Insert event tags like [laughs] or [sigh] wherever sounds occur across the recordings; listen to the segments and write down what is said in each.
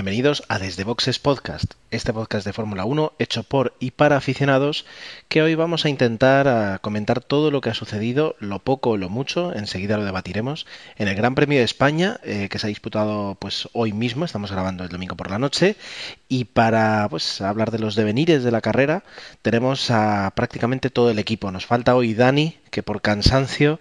bienvenidos a Desde Boxes Podcast, este podcast de Fórmula 1 hecho por y para aficionados que hoy vamos a intentar a comentar todo lo que ha sucedido, lo poco o lo mucho, enseguida lo debatiremos, en el Gran Premio de España eh, que se ha disputado pues hoy mismo, estamos grabando el domingo por la noche y para pues hablar de los devenires de la carrera tenemos a prácticamente todo el equipo, nos falta hoy Dani que por cansancio,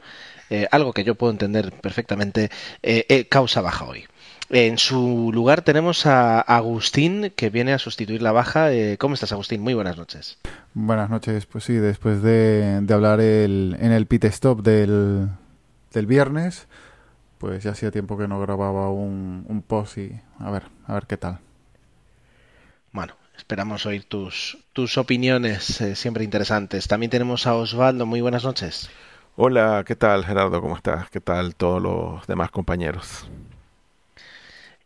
eh, algo que yo puedo entender perfectamente, eh, eh, causa baja hoy. En su lugar tenemos a Agustín, que viene a sustituir la baja. Eh, ¿Cómo estás, Agustín? Muy buenas noches. Buenas noches, pues sí, después de, de hablar el, en el pit stop del, del viernes, pues ya hacía tiempo que no grababa un, un post y a ver, a ver qué tal. Bueno, esperamos oír tus, tus opiniones, eh, siempre interesantes. También tenemos a Osvaldo. Muy buenas noches. Hola, ¿qué tal Gerardo? ¿Cómo estás? ¿Qué tal todos los demás compañeros?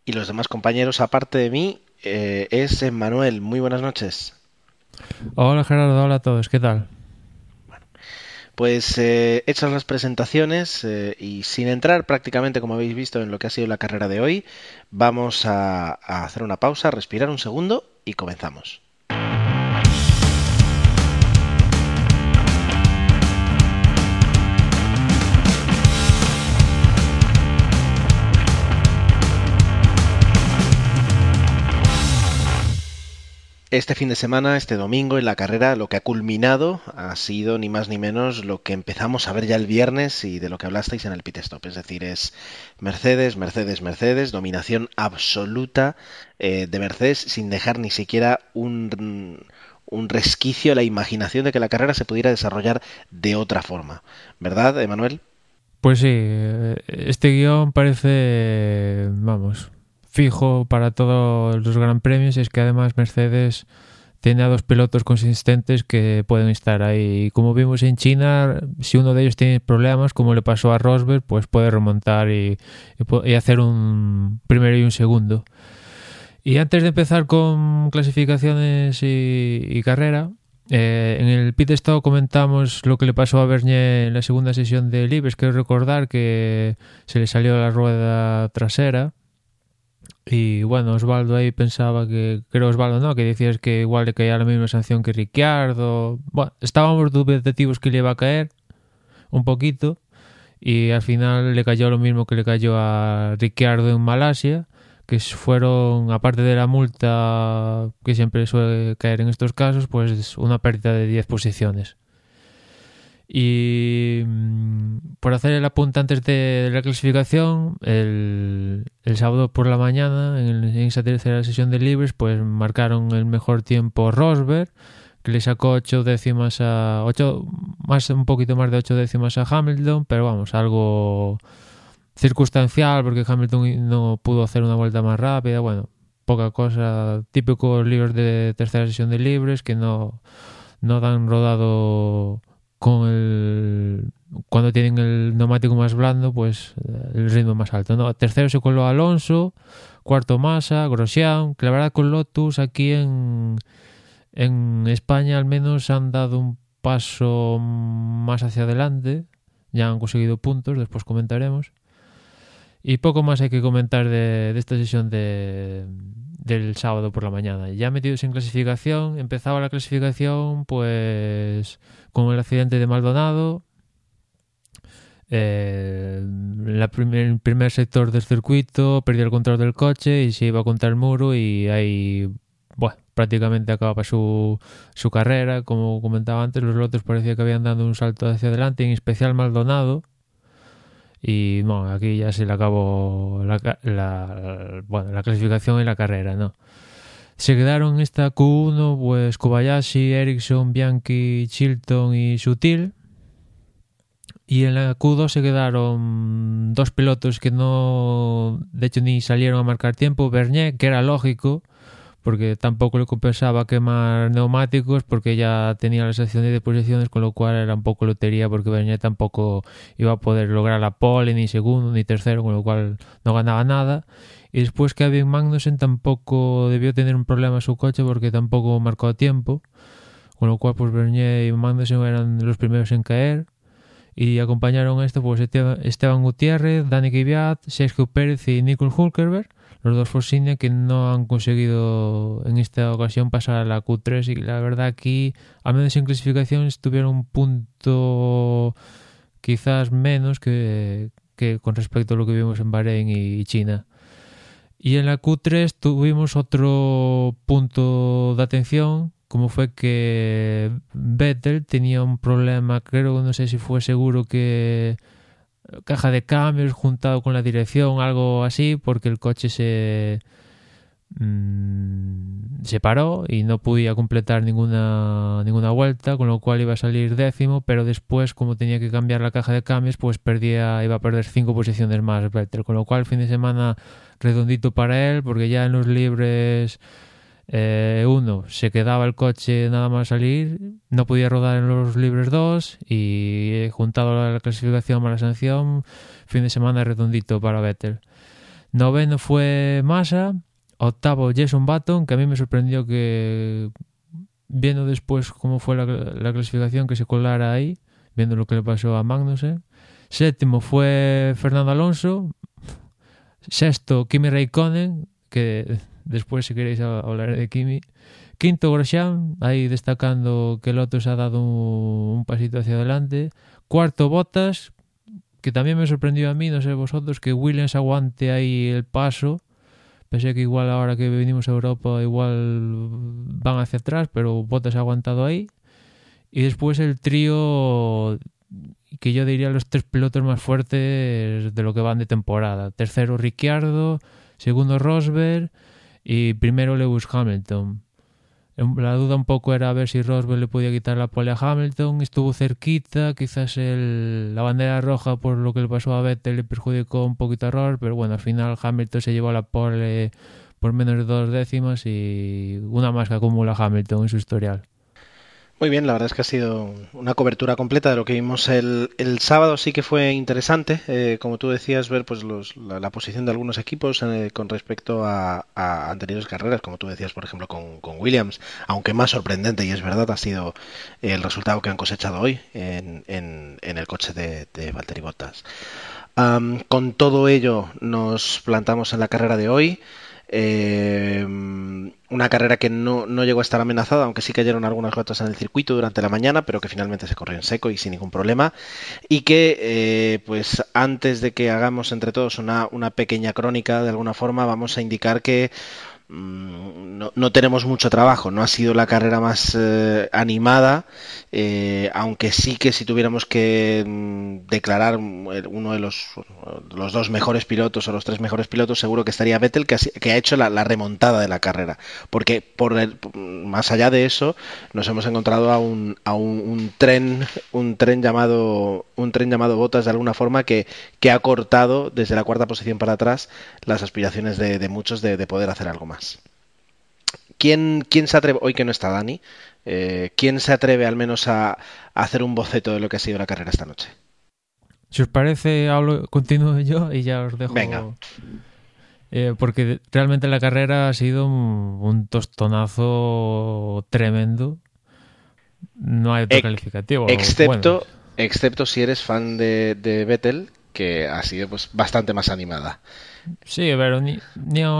Y los demás compañeros, aparte de mí, eh, es Manuel. Muy buenas noches. Hola Gerardo, hola a todos, ¿qué tal? Pues eh, hechas las presentaciones eh, y sin entrar prácticamente, como habéis visto, en lo que ha sido la carrera de hoy, vamos a, a hacer una pausa, respirar un segundo y comenzamos. Este fin de semana, este domingo, en la carrera, lo que ha culminado ha sido ni más ni menos lo que empezamos a ver ya el viernes y de lo que hablasteis en el pit stop. Es decir, es Mercedes, Mercedes, Mercedes, dominación absoluta eh, de Mercedes sin dejar ni siquiera un, un resquicio a la imaginación de que la carrera se pudiera desarrollar de otra forma. ¿Verdad, Emanuel? Pues sí, eh, este guion parece, vamos, fijo para todos los gran premios es que además Mercedes tiene a dos pilotos consistentes que pueden estar ahí. Como vimos en China, si uno de ellos tiene problemas, como le pasó a Rosberg, pues puede remontar y, y, hacer un primero y un segundo. Y antes de empezar con clasificaciones y, y carrera, eh, en el pit stop comentamos lo que le pasó a Bernier en la segunda sesión de Libres. Quiero recordar que se le salió la rueda trasera y bueno, Osvaldo ahí pensaba que, creo Osvaldo no, que decías que igual le caía la misma sanción que Ricciardo. Bueno, estábamos dubitativos que le iba a caer un poquito y al final le cayó lo mismo que le cayó a Ricciardo en Malasia, que fueron, aparte de la multa que siempre suele caer en estos casos, pues una pérdida de 10 posiciones. Y mmm, por hacer el apunte antes de la clasificación, el, el sábado por la mañana, en, esa tercera sesión de libres, pues marcaron el mejor tiempo Rosberg, que le sacó 8 décimas a. 8, más, un poquito más de 8 décimas a Hamilton, pero vamos, algo circunstancial, porque Hamilton no pudo hacer una vuelta más rápida. Bueno, poca cosa. Típicos libros de tercera sesión de libres que no, no dan rodado con el cuando tienen el neumático más blando, pues el ritmo más alto. ¿no? Tercero se coló Alonso, cuarto Massa, Grosjean, que la verdad con Lotus aquí en, en España al menos han dado un paso más hacia adelante, ya han conseguido puntos, después comentaremos. Y poco más hay que comentar de, esta sesión de, del sábado por la mañana. Ya metidos en clasificación, empezaba la clasificación pues con el accidente de Maldonado. Eh, el primer sector del circuito perdió el control del coche y se iba contra el muro y ahí bueno, prácticamente acababa su, su carrera. Como comentaba antes, los lotes parecía que habían dado un salto hacia adelante, en especial Maldonado. Y bueno, aquí ya se le acabó la, la, bueno, la clasificación y la carrera, ¿no? Se quedaron en esta Q1 pues Kobayashi, Ericsson, Bianchi, Chilton y Sutil. Y en la Q2 se quedaron dos pilotos que no, de hecho, ni salieron a marcar tiempo. Bernier, que era lógico, porque tampoco le compensaba quemar neumáticos porque ya tenía la sección de posiciones, con lo cual era un poco lotería porque Bernier tampoco iba a poder lograr la pole, ni segundo, ni tercero, con lo cual no ganaba nada. Y después Kevin Magnussen tampoco debió tener un problema en su coche porque tampoco marcó tiempo, con lo cual pues Bernier y Magnussen eran los primeros en caer. Y acompañaron a esto pues Esteban Gutiérrez, Dani Kvyat, Sergio Pérez y Nicole Hulkerberg los dos Force que no han conseguido en esta ocasión pasar a la Q3 y la verdad aquí, al menos en clasificación, estuvieron un punto quizás menos que, que con respecto a lo que vimos en Bahrein y China. Y en la Q3 tuvimos otro punto de atención, como fue que Vettel tenía un problema, creo, no sé si fue seguro que caja de cambios juntado con la dirección, algo así, porque el coche se, mm, se paró y no podía completar ninguna, ninguna vuelta, con lo cual iba a salir décimo, pero después, como tenía que cambiar la caja de cambios, pues perdía, iba a perder cinco posiciones más con lo cual fin de semana redondito para él, porque ya en los libres eh, uno, se quedaba el coche nada más salir, no podía rodar en los libres dos y juntado a la clasificación más la sanción, fin de semana redondito para Vettel. Noveno fue Massa, octavo Jason Button, que a mí me sorprendió que viendo después cómo fue la, la clasificación que se colara ahí, viendo lo que le pasó a Magnussen. Séptimo fue Fernando Alonso, sexto Kimi Raikkonen, que Después, si queréis, hablar de Kimi. Quinto, Grosjean, ahí destacando que Lotus ha dado un, pasito hacia adelante. Cuarto, Bottas, que también me sorprendió a mí, no sé vosotros, que Williams aguante ahí el paso. Pensé que igual ahora que venimos a Europa igual van hacia atrás, pero Bottas ha aguantado ahí. Y después el trío que yo diría los tres pilotos más fuertes de lo que van de temporada. Tercero Ricciardo, segundo Rosberg y primero Lewis Hamilton. La duda un poco era ver si Rosberg le podía quitar la pole a Hamilton, estuvo cerquita, quizás el, la bandera roja por lo que le pasó a Vettel le perjudicó un poquito a Rosberg, pero bueno, al final Hamilton se llevó la pole por menos de dos décimas y una más que acumula Hamilton en su historial. Muy bien, la verdad es que ha sido una cobertura completa de lo que vimos el, sábado. Sí que fue interesante, eh, como tú decías, ver pues la, posición de algunos equipos eh, con respecto a, anteriores carreras, como tú decías, por ejemplo, con, Williams, aunque más sorprendente, y es verdad, ha sido el resultado que han cosechado hoy en, el coche de, de Valtteri Bottas. con todo ello, nos plantamos en la carrera de hoy. Eh, una carrera que no, llegó a estar amenazada, aunque sí cayeron algunas gotas en el circuito durante la mañana, pero que finalmente se corrió en seco y sin ningún problema. Y que, eh, pues antes de que hagamos entre todos una, una pequeña crónica, de alguna forma, vamos a indicar que Mm, no, tenemos mucho trabajo, no ha sido la carrera más eh, animada, eh, aunque sí que si tuviéramos que mm, declarar uno de los, los, dos mejores pilotos o los tres mejores pilotos, seguro que estaría Vettel, que ha, hecho la, remontada de la carrera, porque por más allá de eso nos hemos encontrado a un, a un, tren, un tren llamado un tren llamado Botas de alguna forma que, que ha cortado desde la cuarta posición para atrás las aspiraciones de, muchos de poder hacer algo más. ¿Quién, quién se atreve, hoy que no está Dani, eh, quién se atreve al menos a, hacer un boceto de lo que ha sido la carrera esta noche? Si os parece, hablo, continúo yo y ya os dejo. Venga. Eh, porque realmente la carrera ha sido un, tostonazo tremendo. No hay otro calificativo. Excepto, excepto si eres fan de, de Vettel, que ha sido pues bastante más animada. Sí, pero ni,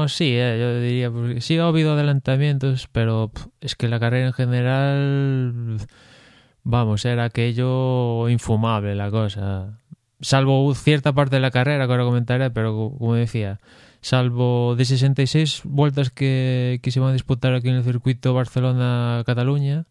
sí, eh, yo diría, porque sí ha habido adelantamientos, pero es que la carrera en general, vamos, era aquello infumable la cosa. Salvo cierta parte de la carrera, que ahora comentaré, pero como decía, salvo de 66 vueltas que, que se van a disputar aquí en el circuito Barcelona-Cataluña,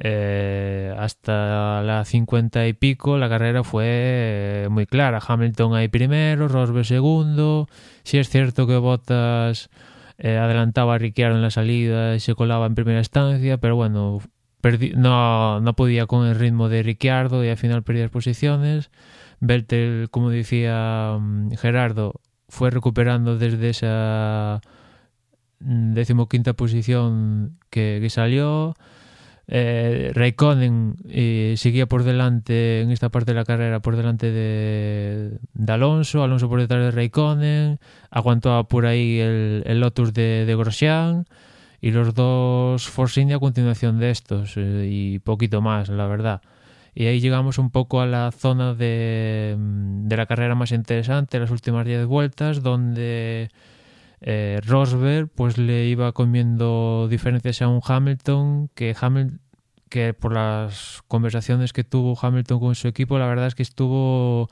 eh, hasta la 50 y pico la carrera fue eh, muy clara. Hamilton ahí primero, Rosberg segundo. Si es cierto que Bottas eh, adelantaba a Ricciardo en la salida y se colaba en primera instancia, pero bueno, no, no podía con el ritmo de Ricciardo y al final perdía posiciones. Vettel, como decía mm, Gerardo, fue recuperando desde esa decimoquinta posición que, que salió. Eh, Raikkonen eh, seguía por delante en esta parte de la carrera, por delante de, Alonso, Alonso por detrás de Raikkonen, aguantaba por ahí el, el Lotus de, de Grosjean y los dos Force India a continuación de estos eh, y poquito más, la verdad. Y ahí llegamos un poco a la zona de, de la carrera más interesante, las últimas 10 vueltas, donde eh, Rosberg pues le iba comiendo diferencias a un Hamilton que Hamilton que por las conversaciones que tuvo Hamilton con su equipo la verdad es que estuvo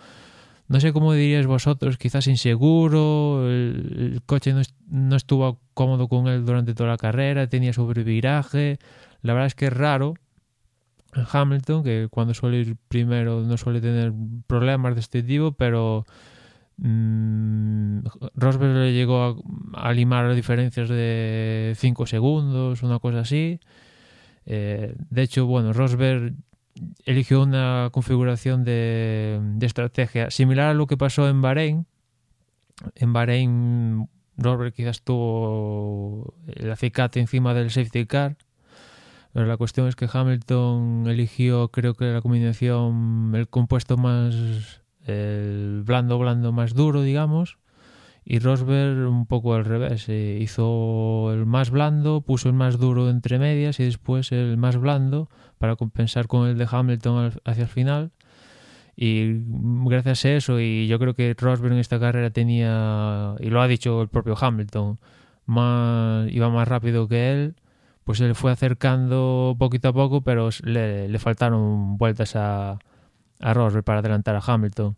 no sé cómo diríais vosotros quizás inseguro el, el coche no, no, estuvo cómodo con él durante toda la carrera tenía sobreviraje. La verdad es que es raro Hamilton que cuando suele ir primero no suele tener problemas de este tipo pero Mm, Rosberg le llegó a, a, limar diferencias de 5 segundos, una cosa así. Eh, de hecho, bueno, Rosberg eligió una configuración de, de, estrategia similar a lo que pasó en Bahrein. En Bahrein, Rosberg quizás tuvo el acicate encima del safety car. Pero la cuestión es que Hamilton eligió, creo que la combinación, el compuesto más el blando, blando más duro, digamos, y Rosberg un poco al revés. Eh, hizo el más blando, puso el más duro entre medias y después el más blando para compensar con el de Hamilton hacia el final. Y gracias a eso, y yo creo que Rosberg en esta carrera tenía, y lo ha dicho el propio Hamilton, más, iba más rápido que él, pues se le fue acercando poquito a poco, pero le, le faltaron vueltas a, a Rosberg para adelantar a Hamilton.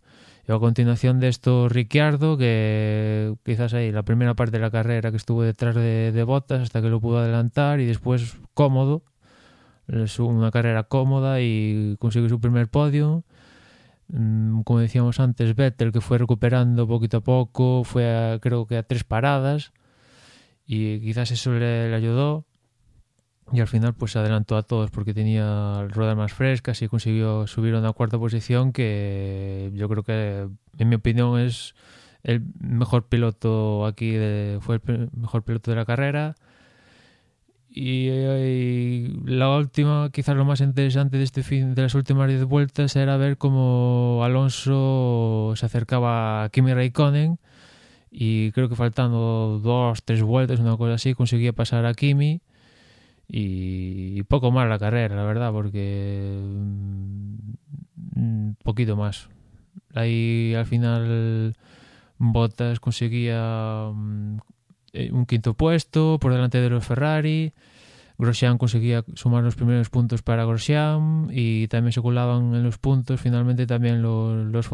Y a continuación de esto, Ricciardo, que quizás ahí la primera parte de la carrera que estuvo detrás de, de Bottas hasta que lo pudo adelantar y después cómodo, es una carrera cómoda y consiguió su primer podio. Mm, como decíamos antes, Vettel que fue recuperando poquito a poco, fue a, creo que a tres paradas y quizás eso le ayudó y al final pues se adelantó a todos porque tenía ruedas más frescas y consiguió subir a una cuarta posición que yo creo que en mi opinión es el mejor piloto aquí de, fue el mejor piloto de la carrera. Y, y, la última quizás lo más interesante de este fin de las últimas 10 vueltas era ver cómo Alonso se acercaba a Kimi Raikkonen. Y creo que faltando dos, tres vueltas, una cosa así, conseguía pasar a Kimi y, poco más la carrera, la verdad, porque un mm, poquito más. Ahí al final Bottas conseguía mm, eh, un quinto puesto por delante de los Ferrari. Grosjean conseguía sumar los primeros puntos para Grosjean y también se colaban en los puntos finalmente también los, los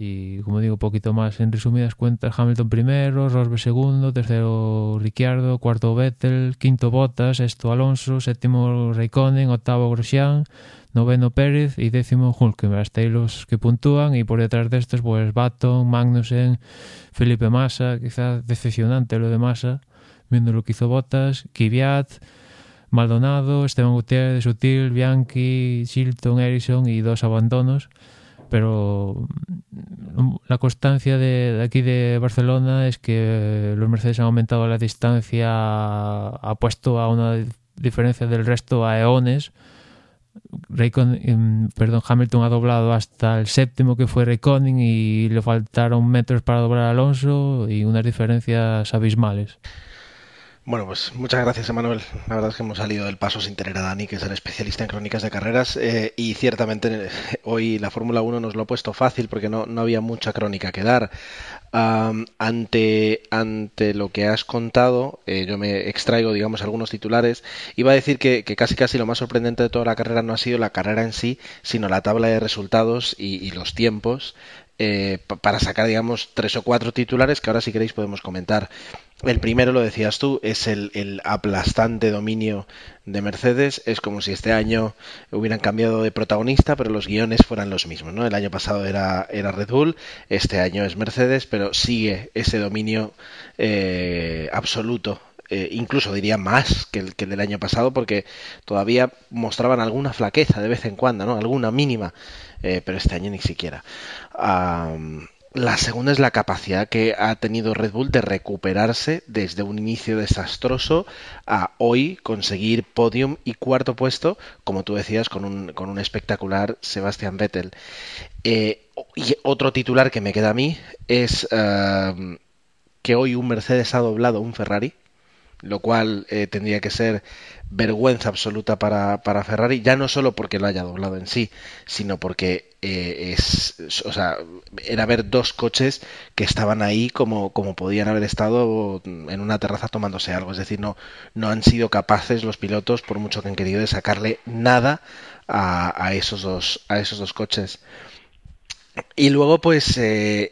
Y como digo, poquito más en resumidas cuentas, Hamilton primero, Rosberg segundo, tercero Ricciardo, cuarto Vettel, quinto Bottas, sexto Alonso, séptimo Raikkonen, octavo Grosjean, noveno Pérez y décimo Hulkenberg. Hasta ahí los que puntúan y por detrás de estos pues Baton, Magnussen, Felipe Massa, quizás decepcionante lo de Massa, viendo lo que hizo Bottas, Kvyat, Maldonado, Esteban Gutiérrez, Sutil, Bianchi, Chilton, Ericsson y dos abandonos. Pero mm, la constancia de, aquí de Barcelona es que los Mercedes han aumentado la distancia, ha puesto a una diferencia del resto a eones. Raikkonen, perdón, Hamilton ha doblado hasta el séptimo que fue Raikkonen y le faltaron metros para doblar a Alonso y unas diferencias abismales. Bueno, pues muchas gracias, Emanuel. La verdad es que hemos salido del paso sin tener a Dani, que es el especialista en crónicas de carreras, eh, y ciertamente eh, hoy la Fórmula 1 nos lo ha puesto fácil porque no, no había mucha crónica que dar. Um, ante, ante lo que has contado, eh, yo me extraigo, digamos, algunos titulares. Iba a decir que, que, casi casi lo más sorprendente de toda la carrera no ha sido la carrera en sí, sino la tabla de resultados y, y los tiempos. Eh, para sacar, digamos, tres o cuatro titulares que ahora si queréis podemos comentar. El primero, lo decías tú, es el, el, aplastante dominio de Mercedes. Es como si este año hubieran cambiado de protagonista, pero los guiones fueran los mismos. ¿no? El año pasado era, era Red Bull, este año es Mercedes, pero sigue ese dominio eh, absoluto eh, incluso diría más que el, que el, del año pasado, porque todavía mostraban alguna flaqueza de vez en cuando, ¿no? Alguna mínima, eh, pero este año ni siquiera. La segunda es la capacidad que ha tenido Red Bull de recuperarse desde un inicio desastroso a hoy conseguir podium y cuarto puesto, como tú decías, con un, con un espectacular Sebastian Vettel. Eh, y otro titular que me queda a mí es que hoy un Mercedes ha doblado un Ferrari, lo cual eh, tendría que ser vergüenza absoluta para, para, Ferrari, ya no solo porque lo haya doblado en sí, sino porque eh, es, o sea, era ver dos coches que estaban ahí como, como podían haber estado en una terraza tomándose algo, es decir, no, no han sido capaces los pilotos, por mucho que han querido, de sacarle nada a, a esos dos, a esos dos coches. Y luego, pues, eh,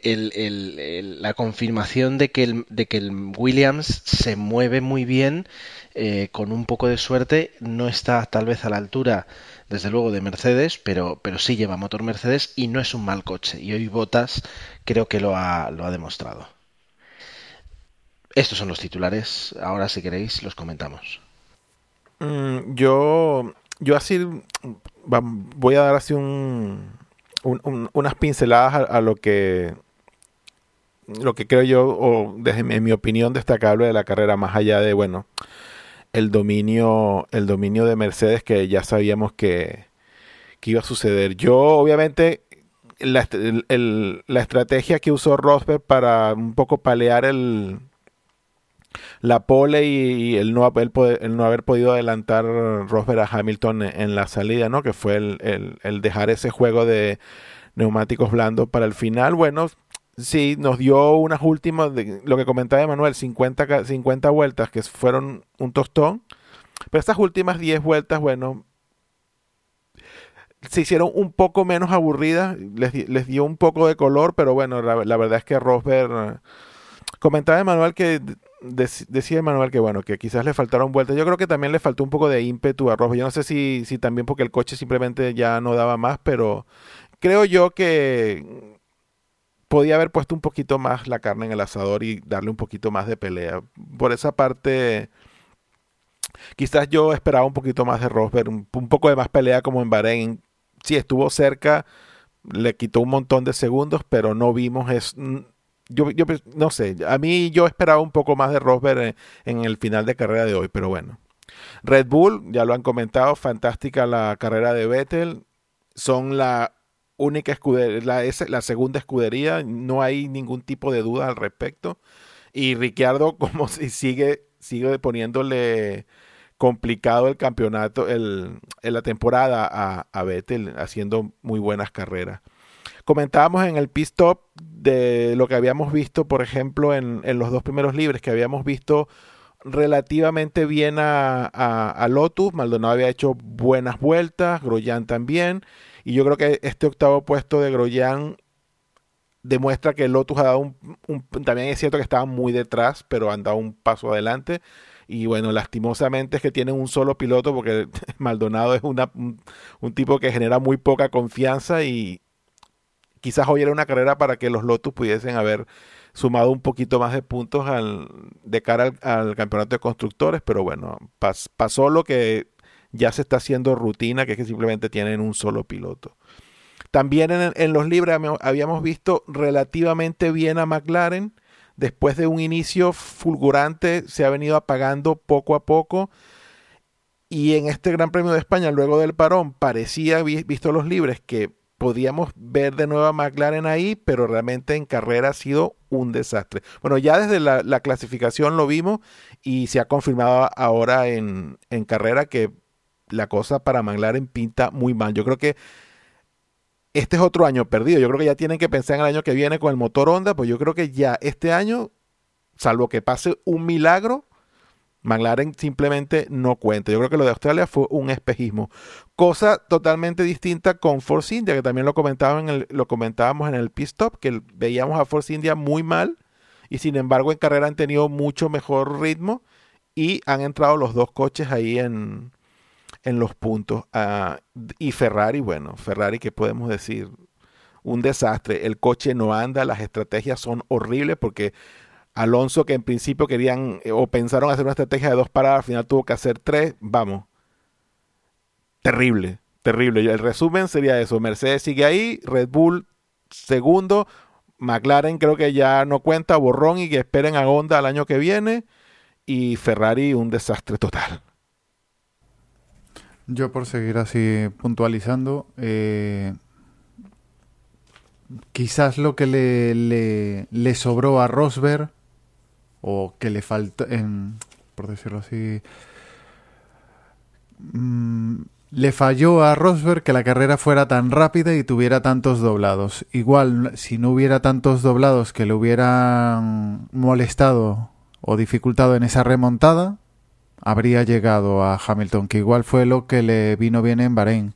la confirmación de que, el, de que el Williams se mueve muy bien, eh, con un poco de suerte, no está tal vez a la altura, desde luego, de Mercedes, pero, pero sí lleva motor Mercedes y no es un mal coche. Y hoy Botas creo que lo ha, lo ha demostrado. Estos son los titulares. Ahora, si queréis, los comentamos. Mm, yo, yo así voy a dar así un, unas pinceladas a, lo que lo que creo yo, o mi, en mi opinión destacable de la carrera, más allá de, bueno, el dominio, el dominio de Mercedes que ya sabíamos que, que iba a suceder. Yo, obviamente, la, la estrategia que usó Rosberg para un poco palear el, la pole y, el, no haber, podido adelantar Rosberg a Hamilton en, la salida, ¿no? Que fue el, dejar ese juego de neumáticos blandos para el final. Bueno, sí, nos dio unas últimas, lo que comentaba Emanuel, 50, 50 vueltas que fueron un tostón. Pero estas últimas 10 vueltas, bueno, se hicieron un poco menos aburridas, les, les dio un poco de color, pero bueno, la, la verdad es que Rosberg... Comentaba Emanuel que decía Manuel que bueno, que quizás le faltaron vueltas. Yo creo que también le faltó un poco de ímpetu a Rosberg. Yo no sé si, si también porque el coche simplemente ya no daba más, pero creo yo que podía haber puesto un poquito más la carne en el asador y darle un poquito más de pelea. Por esa parte, quizás yo esperaba un poquito más de Rosberg, un, poco de más pelea como en Bahrein. Sí, estuvo cerca, le quitó un montón de segundos, pero no vimos es yo, yo no sé, a mí yo esperaba un poco más de Rosberg en, el final de carrera de hoy, pero bueno. Red Bull, ya lo han comentado, fantástica la carrera de Vettel. Son la única escudería, la, la segunda escudería, no hay ningún tipo de duda al respecto. Y Ricciardo, [laughs] como si sigue, sigue poniéndole complicado el campeonato, el, en la temporada a, a Vettel, haciendo muy buenas carreras. Comentábamos en el pit stop de lo que habíamos visto, por ejemplo, en, los dos primeros libres, que habíamos visto relativamente bien a, Lotus. Maldonado había hecho buenas vueltas, Groyan también. Y yo creo que este octavo puesto de Groyan demuestra que Lotus ha dado un, También es cierto que estaba muy detrás, pero han dado un paso adelante. Y bueno, lastimosamente es que tienen un solo piloto porque [laughs] Maldonado es una, un tipo que genera muy poca confianza y, quizás hoy era una carrera para que los Lotus pudiesen haber sumado un poquito más de puntos al, de cara al, campeonato de constructores, pero bueno, pasó lo que ya se está haciendo rutina, que es que simplemente tienen un solo piloto. También en, los libres habíamos visto relativamente bien a McLaren. Después de un inicio fulgurante, se ha venido apagando poco a poco. Y en este Gran Premio de España, luego del parón, parecía, visto los libres, que podíamos ver de nuevo a McLaren ahí, pero realmente en carrera ha sido un desastre. Bueno, ya desde la, clasificación lo vimos y se ha confirmado ahora en, en, carrera que la cosa para McLaren pinta muy mal. Yo creo que este es otro año perdido. Yo creo que ya tienen que pensar en el año que viene con el motor Honda, pues yo creo que ya este año, salvo que pase un milagro, McLaren simplemente no cuenta. Yo creo que lo de Australia fue un espejismo. Cosa totalmente distinta con Force India, que también lo, en el, lo comentábamos en el pit stop, que veíamos a Force India muy mal y sin embargo en carrera han tenido mucho mejor ritmo y han entrado los dos coches ahí en, en los puntos. Ah, y Ferrari, bueno, Ferrari, ¿qué podemos decir? Un desastre. El coche no anda, las estrategias son horribles porque Alonso, que en principio querían eh, o pensaron hacer una estrategia de dos paradas, al final tuvo que hacer tres. Vamos. Terrible, terrible. El resumen sería eso. Mercedes sigue ahí, Red Bull segundo, McLaren creo que ya no cuenta, borrón y que esperen a Honda el año que viene. Y Ferrari un desastre total. Yo por seguir así puntualizando, eh, quizás lo que le, sobró a Rosberg o que le faltó, en, por decirlo así, mm, le falló a Rosberg que la carrera fuera tan rápida y tuviera tantos doblados. Igual, si no hubiera tantos doblados que le hubieran molestado o dificultado en esa remontada, habría llegado a Hamilton, que igual fue lo que le vino bien en Bahrein,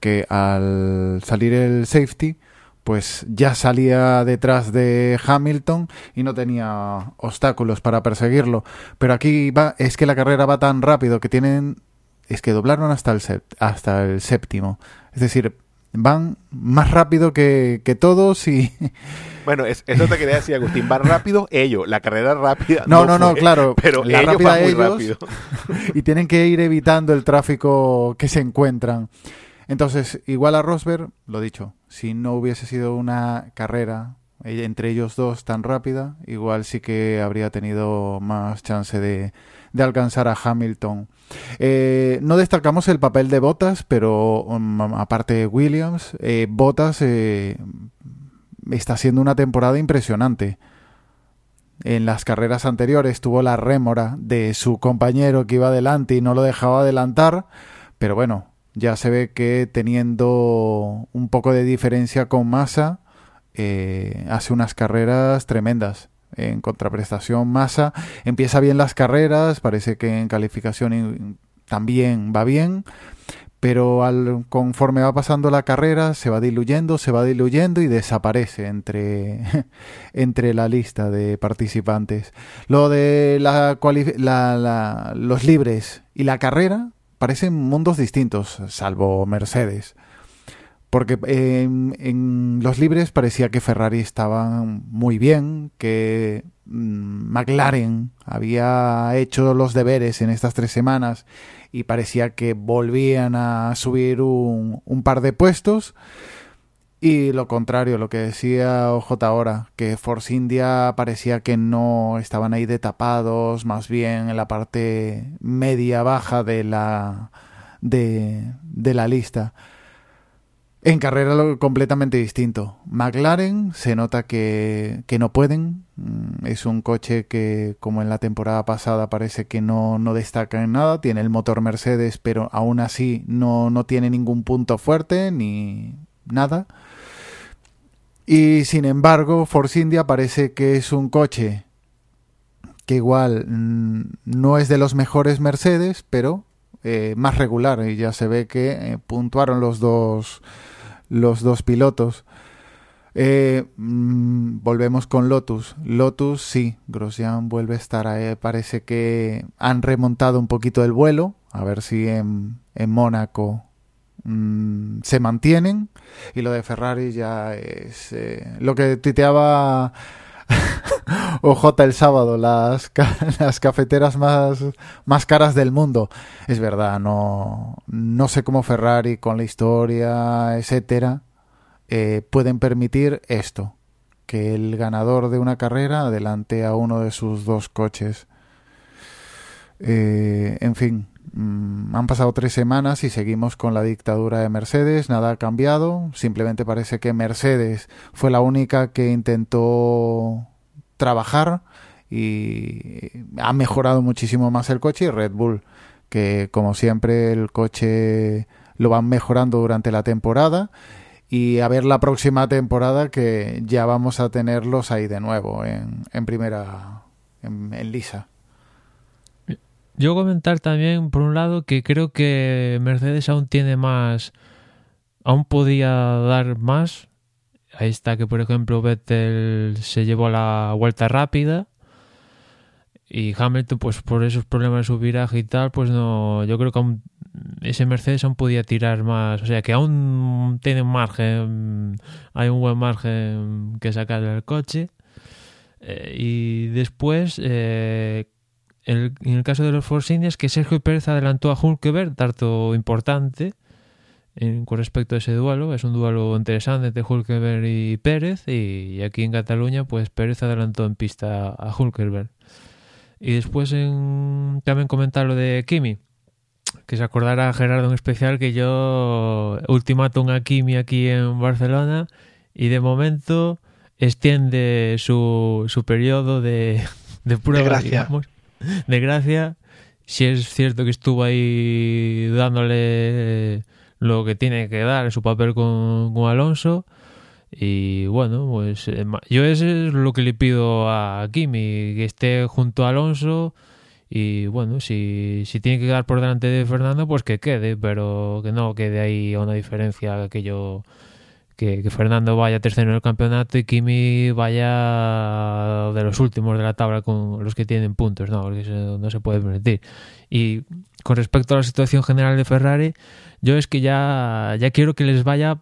que al salir el safety, pues ya salía detrás de Hamilton y no tenía obstáculos para perseguirlo. Pero aquí va, es que la carrera va tan rápido que tienen, es que doblaron hasta el, hasta el séptimo. Es decir, van más rápido que, que todos y... [laughs] Bueno, es, eso te quería decir, Agustín. Van rápido ellos. La carrera rápida. No, no, no, fue, claro. Pero la ellos rápida van muy ellos rápido. [laughs] y tienen que ir evitando el tráfico que se encuentran. Entonces, igual a Rosberg, lo dicho, si no hubiese sido una carrera eh, entre ellos dos tan rápida, igual sí que habría tenido más chance de, de alcanzar a Hamilton. Eh, no destacamos el papel de Bottas, pero um, aparte de Williams, eh, Bottas eh, está haciendo una temporada impresionante. En las carreras anteriores tuvo la rémora de su compañero que iba adelante y no lo dejaba adelantar, pero bueno, ya se ve que teniendo un poco de diferencia con Massa, eh, hace unas carreras tremendas. En contraprestación, Massa empieza bien las carreras, parece que en calificación también va bien, pero al, conforme va pasando la carrera se va diluyendo, se va diluyendo y desaparece entre, [laughs] entre la lista de participantes. Lo de la, la, la, los libres y la carrera parecen mundos distintos, salvo Mercedes. Porque eh, en los libres parecía que Ferrari estaba muy bien, que mmm, McLaren había hecho los deberes en estas tres semanas y parecía que volvían a subir un, un par de puestos. Y lo contrario, lo que decía OJ ahora, que Force India parecía que no estaban ahí de tapados, más bien en la parte media baja de la, de, de la lista. En carrera lo completamente distinto. McLaren se nota que, que, no pueden. Es un coche que, como en la temporada pasada, parece que no, no destaca en nada. Tiene el motor Mercedes, pero aún así no, no tiene ningún punto fuerte ni nada. Y sin embargo, Force India parece que es un coche que igual no es de los mejores Mercedes, pero eh, más regular. Y ya se ve que eh, puntuaron los dos los dos pilotos. Eh, mmm, volvemos con Lotus. Lotus, sí, Grosjean vuelve a estar ahí. Parece que han remontado un poquito el vuelo. A ver si en, en Mónaco mmm, se mantienen. Y lo de Ferrari ya es eh, lo que tuiteaba [laughs] OJ el sábado, las, [laughs] las cafeteras más, más caras del mundo. Es verdad, no, no sé cómo Ferrari con la historia, etcétera, eh, pueden permitir esto, que el ganador de una carrera adelante a uno de sus dos coches. Eh, en fin, han pasado tres semanas y seguimos con la dictadura de Mercedes, nada ha cambiado, simplemente parece que Mercedes fue la única que intentó trabajar y ha mejorado muchísimo más el coche y Red Bull, que como siempre el coche lo van mejorando durante la temporada y a ver la próxima temporada que ya vamos a tenerlos ahí de nuevo en, en primera, en, en lisa. Yo comentar también, por un lado, que creo que Mercedes aún tiene más, aún podía dar más. Ahí está que, por ejemplo, Vettel se llevó la vuelta rápida y Hamilton, pues por esos problemas de su viraje y tal, pues no, yo creo que aún, ese Mercedes aún podía tirar más, o sea que aún tiene margen, hay un buen margen que sacar del coche. Eh, y después, eh, el, en el caso de los Force Indias, que Sergio Pérez adelantó a Hulkeberg, dato importante, en, con respecto a ese duelo. Es un duelo interesante entre Hulkenberg y Pérez y, aquí en Cataluña pues Pérez adelantó en pista a Hulkenberg. Y después en, también comentar lo de Kimi, que se acordará Gerardo en especial que yo ultimátum a Kimi aquí en Barcelona y de momento extiende su, su periodo de, de prueba, De gracia. digamos, de gracia. Si es cierto que estuvo ahí dándole lo que tiene que dar en su papel con, Alonso. Y bueno, pues eh, yo ese es lo que le pido a Kimi, que esté junto a Alonso. Y bueno, si, si tiene que quedar por delante de Fernando, pues que quede, pero que no quede ahí una diferencia que yo que, que Fernando vaya tercero en el campeonato y Kimi vaya de los últimos de la tabla con los que tienen puntos, no, porque eso no se puede permitir. Y con respecto a la situación general de Ferrari, yo es que ya, ya quiero que les vaya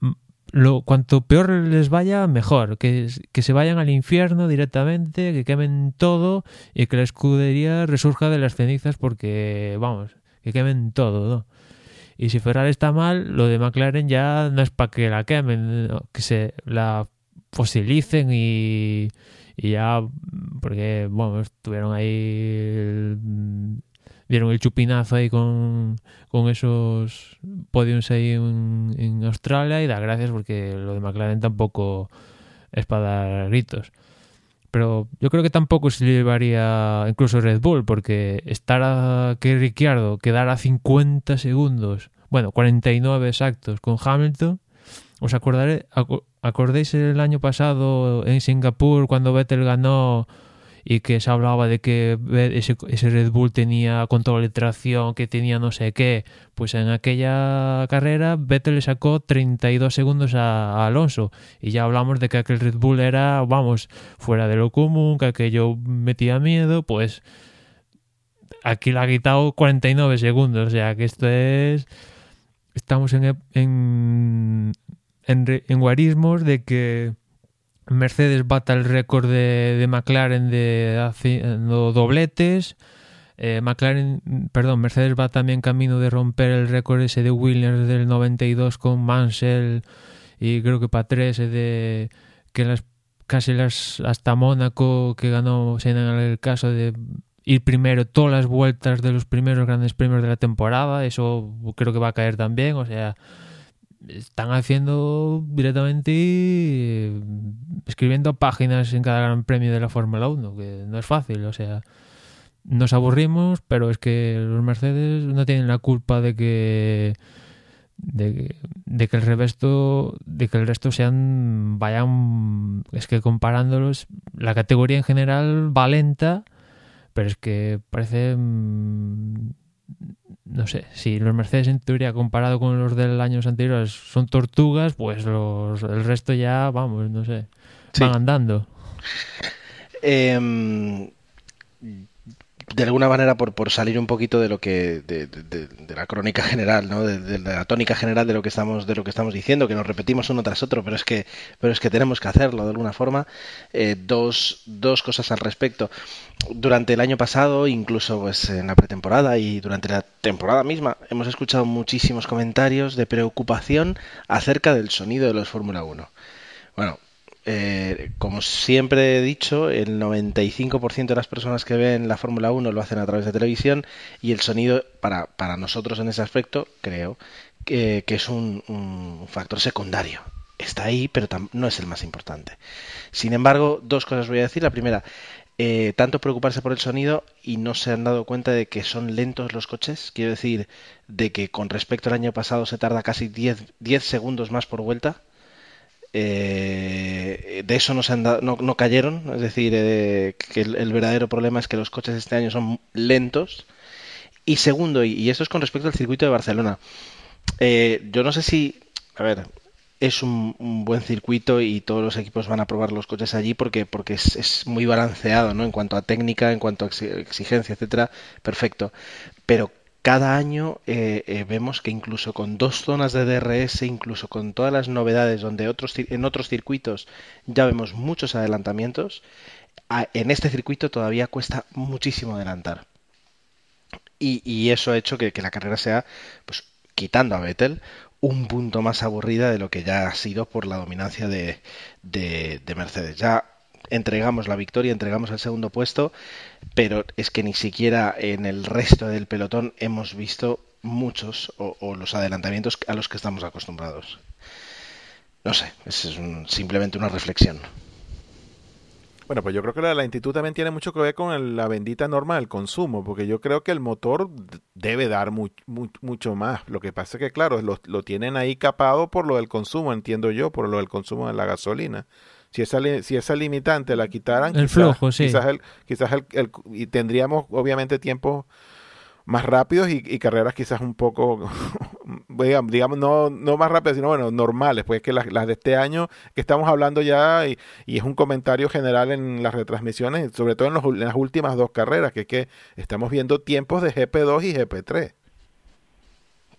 mm, lo cuanto peor les vaya, mejor. Que, que se vayan al infierno directamente, que quemen todo y que la escudería resurja de las cenizas porque, vamos, que quemen todo, ¿no? Y si Ferrari está mal, lo de McLaren ya no es para que la quemen, que se la fosilicen y, ya, porque, bueno, estuvieron ahí, el- dieron el chupinazo ahí con, con esos podiums ahí en, en Australia y da gracias porque lo de McLaren tampoco es para dar gritos. Pero yo creo que tampoco se llevaría incluso Red Bull, porque estar a que Ricciardo quedara a 50 segundos, bueno, 49 exactos con Hamilton. ¿Os acordaré, aco- acordéis el año pasado en Singapur cuando Vettel ganó y que se hablaba de que ese, ese Red Bull tenía control de tracción, que tenía no sé qué? Pues en aquella carrera Vettel le sacó 32 segundos a, Alonso y ya hablamos de que aquel Red Bull era, vamos, fuera de lo común, que aquello metía miedo, pues aquí le ha quitado 49 segundos, o sea que esto es... Estamos en, en, en, en guarismos de que Mercedes bata el récord de, de McLaren de haciendo dobletes. Eh, McLaren, perdón, Mercedes va también camino de romper el récord ese de Williams del 92 con Mansell y creo que Patrese de que las casi las hasta Mónaco que ganó en el caso de ir primero todas las vueltas de los primeros grandes premios de la temporada, eso creo que va a caer también, o sea, están haciendo directamente eh, escribiendo páginas en cada gran premio de la Fórmula 1, que no es fácil, o sea, nos aburrimos, pero es que los Mercedes no tienen la culpa de que de, de que el resto de que el resto sean vayan es que comparándolos la categoría en general va lenta pero es que parece mm, no sé, si los Mercedes en teoría comparado con los del años anteriores son tortugas, pues los, el resto ya, vamos, no sé, Sí. van andando. Em, de alguna manera, por, por salir un poquito de lo que de, de- de- la crónica general, ¿no? De, de la tónica general de lo que estamos de lo que estamos diciendo, que nos repetimos uno tras otro, pero es que pero es que tenemos que hacerlo de alguna forma. Eh, dos, dos cosas al respecto. Durante el año pasado, incluso pues en la pretemporada y durante la temporada misma, hemos escuchado muchísimos comentarios de preocupación acerca del sonido de los Fórmula 1. Bueno, eh, como siempre he dicho, el 95% de las personas que ven la Fórmula 1 lo hacen a través de televisión y el sonido, para, para nosotros en ese aspecto, creo que, es un, factor secundario. Está ahí, pero no es el más importante. Sin embargo, dos cosas voy a decir. La primera, eh, tanto preocuparse por el sonido y no se han dado cuenta de que son lentos los coches. Quiero decir, de que con respecto al año pasado se tarda casi 10, 10 segundos más por vuelta. Eh, de eso no, se han dado- no, no cayeron, es decir, eh, que el, verdadero problema es que los coches este año son lentos. Y segundo, y, esto es con respecto al circuito de Barcelona, eh, yo no sé si, a ver, es un, buen circuito y todos los equipos van a probar los coches allí porque, porque es, es muy balanceado, ¿no? En cuanto a técnica, en cuanto a exi- exigencia, etcétera, perfecto. Pero cada año eh, eh, vemos que incluso con dos zonas de DRS, incluso con todas las novedades donde otros en otros circuitos ya vemos muchos adelantamientos, en este circuito todavía cuesta muchísimo adelantar. Y, eso ha hecho que, que la carrera sea, pues quitando a Vettel, un punto más aburrida de lo que ya ha sido por la dominancia de, de, de Mercedes. Ya entregamos la victoria, entregamos el segundo puesto, pero es que ni siquiera en el resto del pelotón hemos visto muchos o, los adelantamientos a los que estamos acostumbrados. No sé, es un- simplemente una reflexión. Bueno, pues yo creo que la lentitud también tiene mucho que ver con el- la bendita norma del consumo, porque yo creo que el motor debe dar mu- mu- mucho más. Lo que pasa es que, claro, lo tienen ahí capado por lo del consumo, entiendo yo, por lo del consumo de la gasolina. Si esa, li- si esa limitante la quitaran, El flujo, sí. quizás, el, quizás el, el- y tendríamos obviamente tiempos más rápidos y, y carreras quizás un poco, [laughs] digamos, digamos, no, no más rápidas, sino bueno, normales, pues que las, las de este año que estamos hablando ya, y, y es un comentario general en las retransmisiones, sobre todo en, los- en las últimas dos carreras, que es que estamos viendo tiempos de GP2 y GP3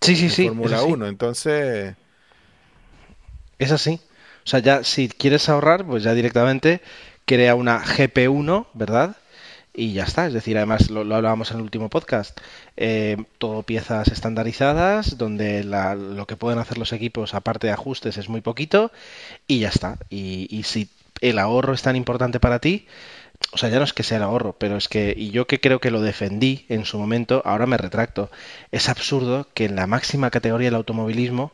Sí, sí, sí. Fórmula es así. 1, entonces... Es así. O sea, ya si quieres ahorrar, pues ya directamente crea una GP1, ¿verdad? Y ya está. Es decir, además lo, hablábamos en el último podcast. eh, todo piezas estandarizadas, donde la- lo que pueden hacer los equipos, aparte de ajustes, es muy poquito. Y ya está. Y, y si el ahorro es tan importante para ti, o sea, ya no es que sea el ahorro, pero es que, y yo que creo que lo defendí en su momento, ahora me retracto. Es absurdo que en la máxima categoría del automovilismo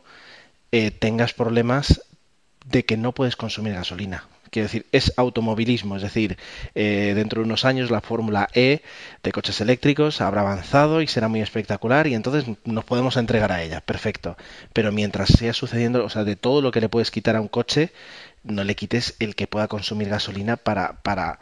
eh, tengas problemas de que no puedes consumir gasolina. Quiero decir, es automovilismo, es decir, eh, dentro de unos años la Fórmula E de coches eléctricos habrá avanzado y será muy espectacular y entonces nos podemos entregar a ella, perfecto. Pero mientras siga sucediendo, o sea, de todo lo que le puedes quitar a un coche, no le quites el que pueda consumir gasolina para, para,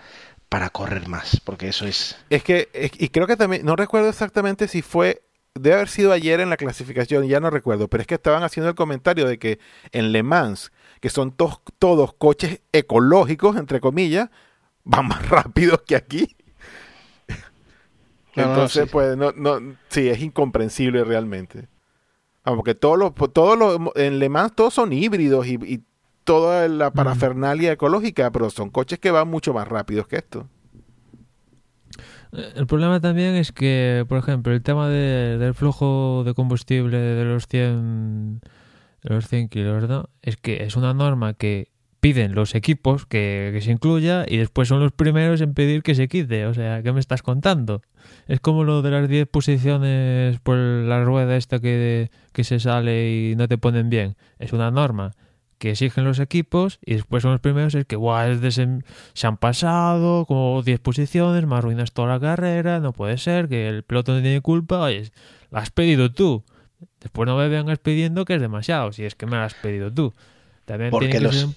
para correr más, porque eso es... Es que, y creo que también, no recuerdo exactamente si fue, debe haber sido ayer en la clasificación, ya no recuerdo, pero es que estaban haciendo el comentario de que en Le Mans, que son todos coches ecológicos, entre comillas, van más [laughs] rápidos que aquí. No, no, Entonces, sí. pues, no, no, sí, es incomprensible realmente. Vamos, porque todos los, todos los, en Le Mans todos son híbridos y, y toda la parafernalia ecológica, pero son coches que van mucho más rápidos que esto. El problema también es que, por ejemplo, el tema de- del flujo de combustible de los 100, de los 100 kilos, ¿no? Es que es una norma que piden los equipos que, que se incluya y después son los primeros en pedir que se quite. O sea, ¿qué me estás contando? Es como lo de las 10 posiciones por la rueda esta que, que se sale y no te ponen bien. Es una norma que exigen los equipos y después son los primeros es que es de se, han pasado como 10 posiciones, me arruinas toda la carrera, no puede ser, que el piloto no tiene culpa, oye, la has pedido tú. Después no me vengas pidiendo que es demasiado, si es que me la has pedido tú. También Porque tiene que los- ser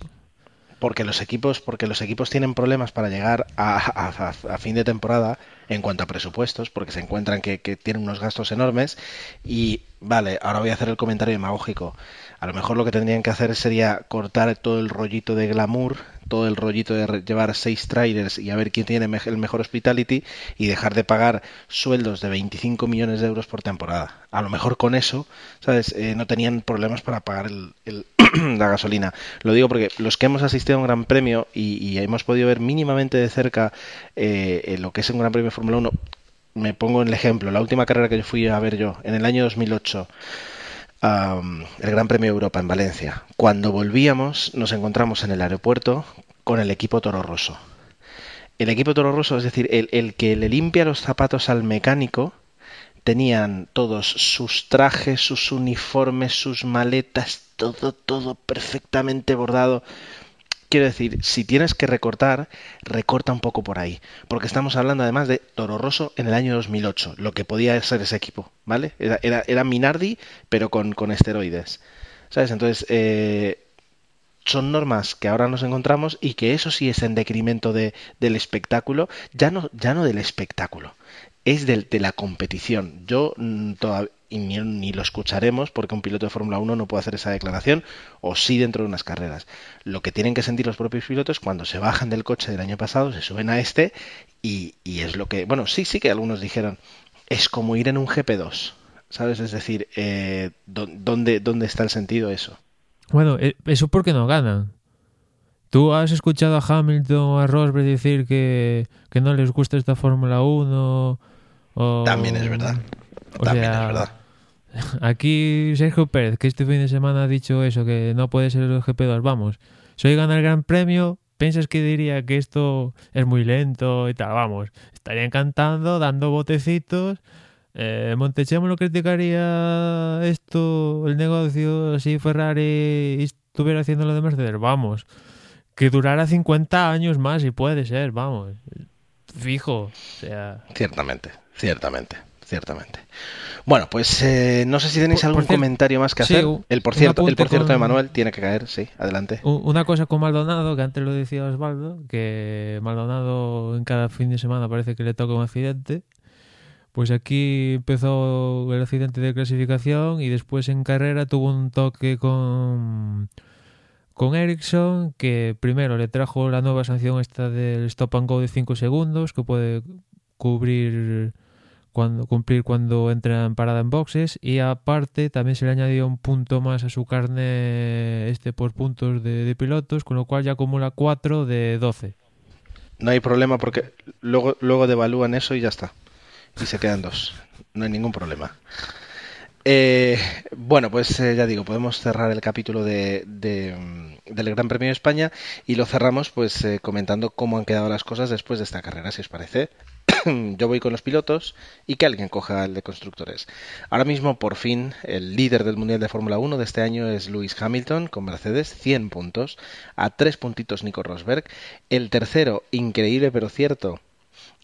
porque los equipos porque los equipos tienen problemas para llegar a, a- a- fin de temporada en cuanto a presupuestos porque se encuentran que, que tienen unos gastos enormes. Y vale ahora voy a hacer el comentario demagógico. A lo mejor lo que tendrían que hacer sería cortar todo el rollito de glamour todo el rollito de llevar seis trailers y a ver quién tiene el mejor hospitality y dejar de pagar sueldos de 25 millones de euros por temporada a lo mejor con eso sabes Eh, no tenían problemas para pagar el- el [clears throat] la gasolina. Lo digo porque los que hemos asistido a un Gran Premio y, y hemos podido ver mínimamente de cerca eh, lo que es un Gran Premio de Fórmula 1, me pongo en el ejemplo, la última carrera que fui a ver yo, en el año 2008, el Gran Premio Europa en Valencia. Cuando volvíamos nos encontramos en el aeropuerto con el equipo Toro Rosso. El equipo Toro Rosso, es decir, el, el que le limpia los zapatos al mecánico, tenían todos sus trajes, sus uniformes, sus maletas, todo, todo perfectamente bordado. Quiero decir, si tienes que recortar, recorta un poco por ahí. Porque estamos hablando además de Toro Rosso en el año 2008, lo que podía ser ese equipo, ¿vale? Era, Minardi, pero con, con esteroides. ¿Sabes? Entonces, eh, son normas que ahora nos encontramos y que eso sí es en decremento de, del espectáculo, ya no, ya no del espectáculo, es del, de la competición. Yo mm, todavía y ni, ni lo escucharemos porque un piloto de Fórmula 1 no puede hacer esa declaración o sí dentro de unas carreras. Lo que tienen que sentir los propios pilotos cuando se bajan del coche del año pasado, se suben a este y, y es lo que, bueno, sí, sí que algunos dijeron, es como ir en un GP2, ¿sabes? Es decir, eh, ¿dó- ¿dónde, ¿dónde está el sentido eso? Bueno, eh, eso porque no ganan. ¿Tú has escuchado a Hamilton o a Rosberg decir que, que no les gusta esta Fórmula 1? O... También es verdad. O También sea, es verdad. [laughs] Aquí Sergio Pérez, que este fin de semana ha dicho eso, que no puede ser el GP2, vamos. Si hoy gana el Gran Premio, ¿piensas que diría que esto es muy lento y tal? Vamos, estaría encantando, dando botecitos. Eh, Montechemo lo criticaría esto, el negocio, si Ferrari estuviera haciendo lo de Mercedes. Vamos, que durara 50 años más y puede ser, vamos. Fijo, sea... Ciertamente, ciertamente, ciertamente. Bueno, pues eh, no sé si tenéis Por- algún por comentario más que sí, hacer. el por cierto, el por cierto de Manuel tiene que caer, sí, adelante. Una cosa con Maldonado, que antes lo decía Osvaldo, que Maldonado en cada fin de semana parece que le toca un accidente. Pues aquí empezó el accidente de clasificación y después en carrera tuvo un toque con, con Ericsson, que primero le trajo la nueva sanción esta del stop and go de 5 segundos, que puede cubrir cuando cumplir cuando entra en parada en boxes y aparte también se le añadió un punto más a su carne este por puntos de, pilotos con lo cual ya acumula 4 de 12 No hay problema porque luego, luego devalúan eso y ya está. Y se quedan dos. No hay ningún problema. Eh, bueno, pues eh, ya digo, podemos cerrar el capítulo de, de, mm, del Gran Premio de España y lo cerramos pues eh, comentando cómo han quedado las cosas después de esta carrera, si os parece. [clears throat] Yo voy con los pilotos y que alguien coja el de constructores. Ahora mismo, por fin, el líder del Mundial de Fórmula 1 de este año es Lewis Hamilton con Mercedes, 100 puntos, a 3 puntitos Nico Rosberg. El tercero, increíble pero cierto,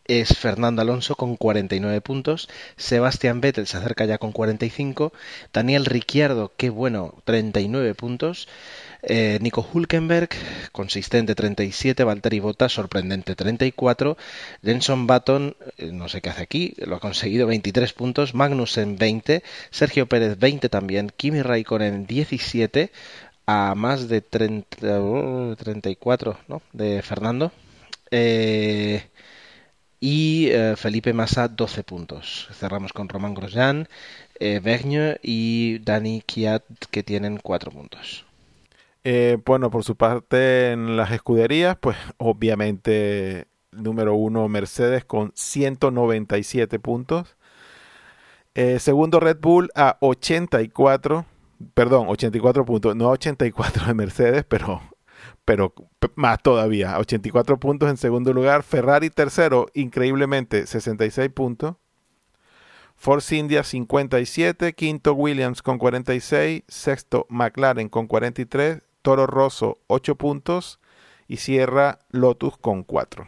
es Fernando Alonso con 49 puntos, Sebastián Vettel se acerca ya con 45, Daniel Ricciardo, qué bueno, 39 puntos, eh, Nico Hulkenberg, consistente 37, Valtteri Bottas, sorprendente 34, Jenson Button, eh, no sé qué hace aquí, lo ha conseguido 23 puntos, Magnussen 20, Sergio Pérez 20 también, Kimi Raikkonen 17, a más de 30, oh, 34, ¿no? De Fernando. Eh, y eh, Felipe Massa 12 puntos. Cerramos con Román Grosjean, eh, Vergne y Dani Kiat que tienen 4 puntos. Eh, bueno, por su parte en las escuderías, pues obviamente número uno Mercedes con 197 puntos. Eh, segundo Red Bull a 84, perdón, 84 puntos, no a 84 de Mercedes, pero, pero más todavía, a 84 puntos en segundo lugar. Ferrari tercero, increíblemente 66 puntos. Force India 57, quinto Williams con 46, sexto McLaren con 43, Toro Rosso 8 puntos y cierra Lotus con 4.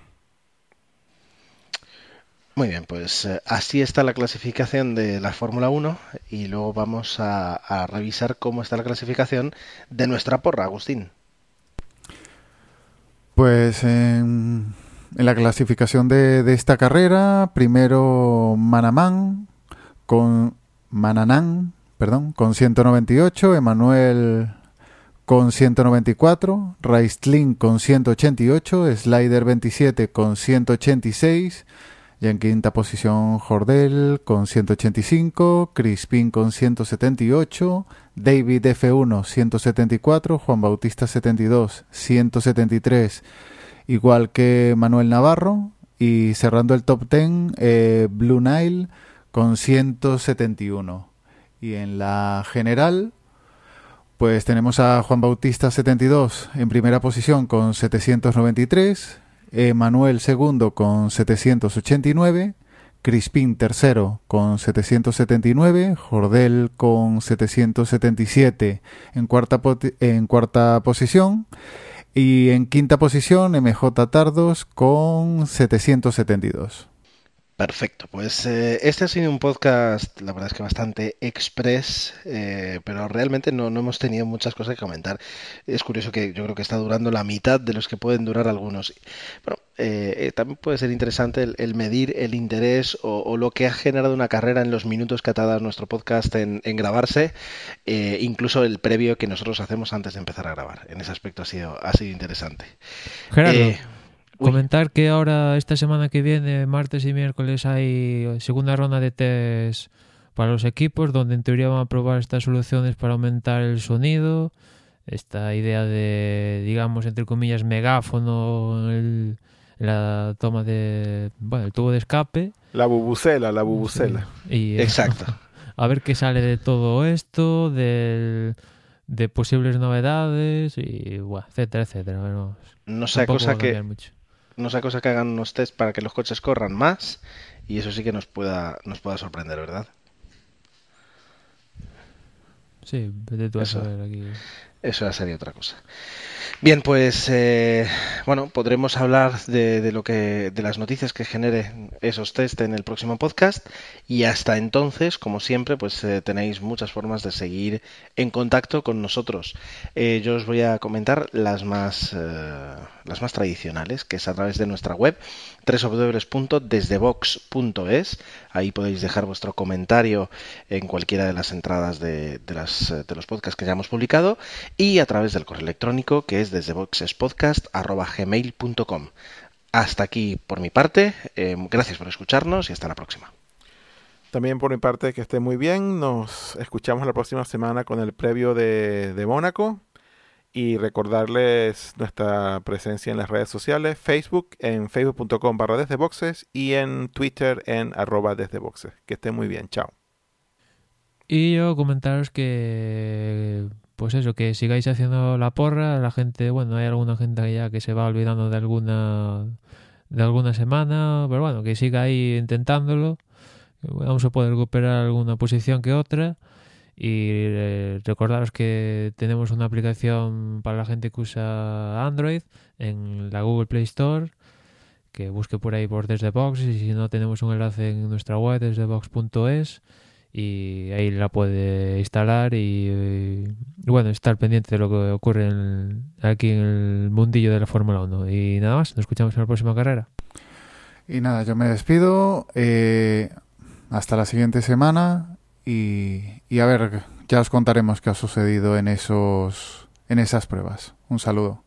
Muy bien, pues eh, así está la clasificación de la Fórmula 1 y luego vamos a revisar cómo está la clasificación de nuestra porra, Agustín. Pues en, la clasificación de, de esta carrera, primero Manamán con Mananán, perdón, con 198, Emanuel con 194, Raistlin con 188, Slider 27 con 186, y en quinta posición Jordel con 185, Crispin con 178, David F1 174, Juan Bautista 72, 173, igual que Manuel Navarro, y cerrando el top 10, eh, Blue Nile con 171. Y en la general, pues tenemos a Juan Bautista 72 en primera posición con 793, Manuel segundo con 789, Crispín tercero con 779, Jordel con 777 en cuarta, en cuarta posición y en quinta posición MJ Tardos con 772. Perfecto, pues eh, este ha sido un podcast, la verdad es que bastante express, eh, pero realmente no, no, hemos tenido muchas cosas que comentar. Es curioso que yo creo que está durando la mitad de los que pueden durar algunos. Bueno, eh, también puede ser interesante el, el medir el interés o, o, lo que ha generado una carrera en los minutos que ha tardado nuestro podcast en, en grabarse, eh, incluso el previo que nosotros hacemos antes de empezar a grabar. En ese aspecto ha sido, ha sido interesante. Gerardo. Comentar que ahora, esta semana que viene, martes y miércoles, hay segunda ronda de test para los equipos, donde en teoría van a probar estas soluciones para aumentar el sonido, esta idea de, digamos, entre comillas, megáfono, el, la toma de, bueno, el tubo de escape. La bubucela, la bubucela. Sí. Y, [laughs] Exacto. a ver qué sale de todo esto, del, de posibles novedades y bueno, etcétera, etcétera. No va cosa que mucho. No sea cosa que hagan unos test para que los coches corran más y eso sí que nos pueda nos pueda sorprender, ¿verdad? Sí, vete tú a Eso. saber aquí. Eso ya sería otra cosa. Bien, pues eh, bueno, podremos hablar de, lo que de las noticias que genere esos test en el próximo podcast y hasta entonces, como siempre, pues eh, tenéis muchas formas de seguir en contacto con nosotros. Eh, yo os voy a comentar las más las más tradicionales, que es a través de nuestra web www.desdevox.es. Ahí podéis dejar vuestro comentario en cualquiera de las entradas de, de de los podcasts que ya hemos publicado y a través del correo electrónico que es desde boxespodcast.gmail.com. Hasta aquí por mi parte. eh, gracias por escucharnos y hasta la próxima. También por mi parte, que esté muy bien. Nos escuchamos la próxima semana con el previo de, de Mónaco. Y recordarles nuestra presencia en las redes sociales, Facebook en facebook.com barra desde boxes y en Twitter en arroba desde boxes. Que esté muy bien, chao. Y yo comentaros que, pues eso, que sigáis haciendo la porra. La gente, bueno, hay alguna gente ya que se va olvidando de alguna, de alguna semana, pero bueno, que siga ahí intentándolo. Vamos a poder recuperar alguna posición que otra. Y eh, recordaros que tenemos una aplicación para la gente que usa Android en la Google Play Store. Que busque por ahí por Desde Box y si no tenemos un enlace en nuestra web desdebox.es y ahí la puede instalar y, bueno, estar pendiente de lo que ocurre aquí en el mundillo de la Fórmula 1. Y nada más, nos escuchamos en la próxima carrera. Y nada, yo me despido. Eh, hasta la siguiente semana y, y a ver, ya os contaremos qué ha sucedido en, esos, en esas pruebas. Un saludo.